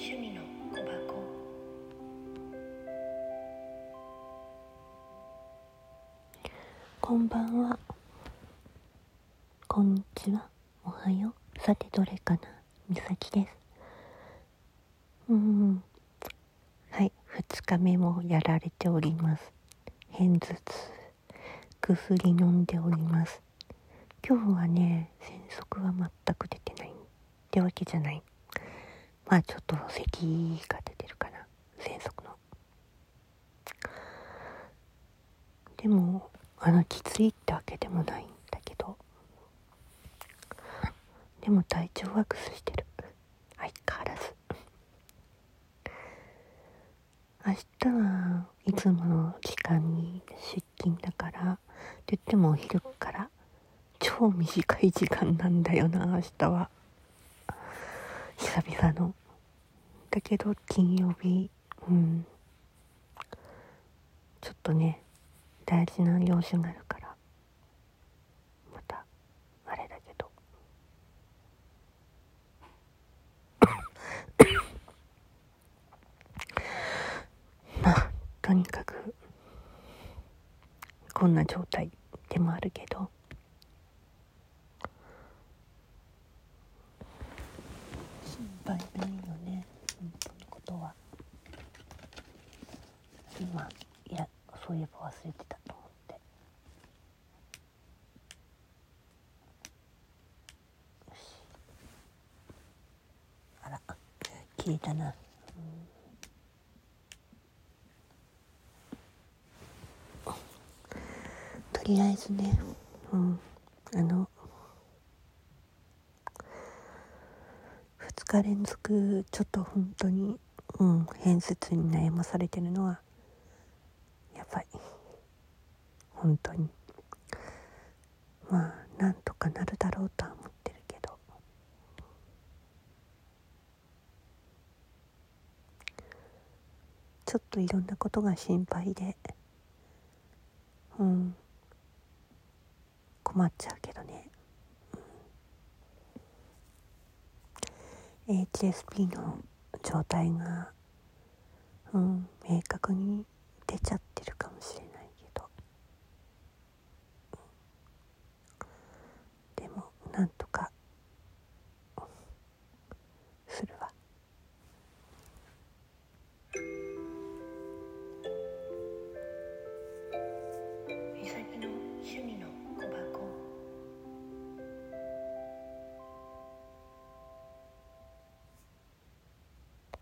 趣味の小箱。こんばんは。こんにちは。おはよう。さてどれかな？みさきです。うん。はい。2日目もやられております。偏頭痛。薬飲んでおります。今日はね喘息は全く出てない。ってわけじゃない。まあちょっと咳が出てるかな。喘息の。でもあのきついってわけでもないんだけど。でも体調は崩してる。相変わらず。明日はいつもの時間に出勤だからって言ってもお昼から超短い時間なんだよな明日は。久々の。だけど金曜日。うん。ちょっとね大事な用事があるから。またあれだけど。まあとにかくこんな状態でもあるけど。心配ないよね。とは今いやそういえば忘れてたと思って。よし。あら消えたな、うん。とりあえずね、うん、あの2日連続ちょっと本当に、うん、偏頭痛に悩まされてるのはやばい本当に。まあなんとかなるだろうとは思ってるけど。ちょっといろんなことが心配でうん困っちゃうけどね、HSP の状態がうん明確に出ちゃった